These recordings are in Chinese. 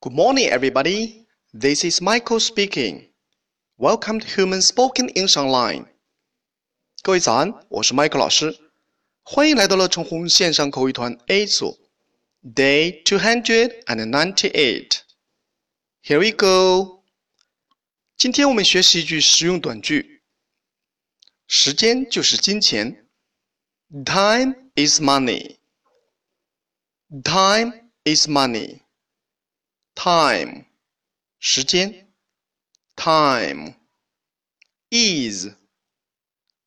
Good morning, everybody. This is Michael speaking. Welcome to Human Spoken English Online. 各位早安，我是 Michael 老师，欢迎来到了橙红线上口语团 A 组，Day two hundred and ninety-eight. Here we go. 今天我们学习一句实用短句：时间就是金钱。Time is money. Time is money. Time. 时间，time. Is.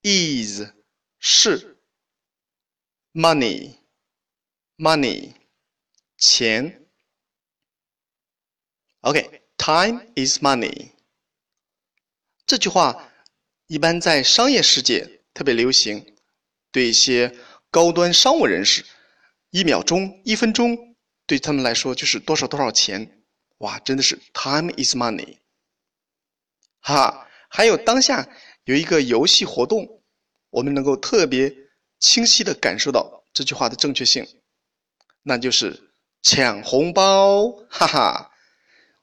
Is. 是。Money. Money. 钱。OK，time is money. 这句话一般在商业世界特别流行，对一些高端商务人士，一秒钟、一分钟对他们来说就是多少多少钱，哇，真的是 time is money。哈，还有当下有一个游戏活动，我们能够特别清晰的感受到这句话的正确性，那就是抢红包，哈哈，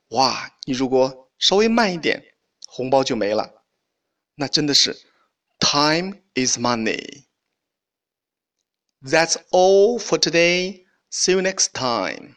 哇，你如果稍微慢一点，红包就没了，那真的是 time is money。That's all for today. See you next time.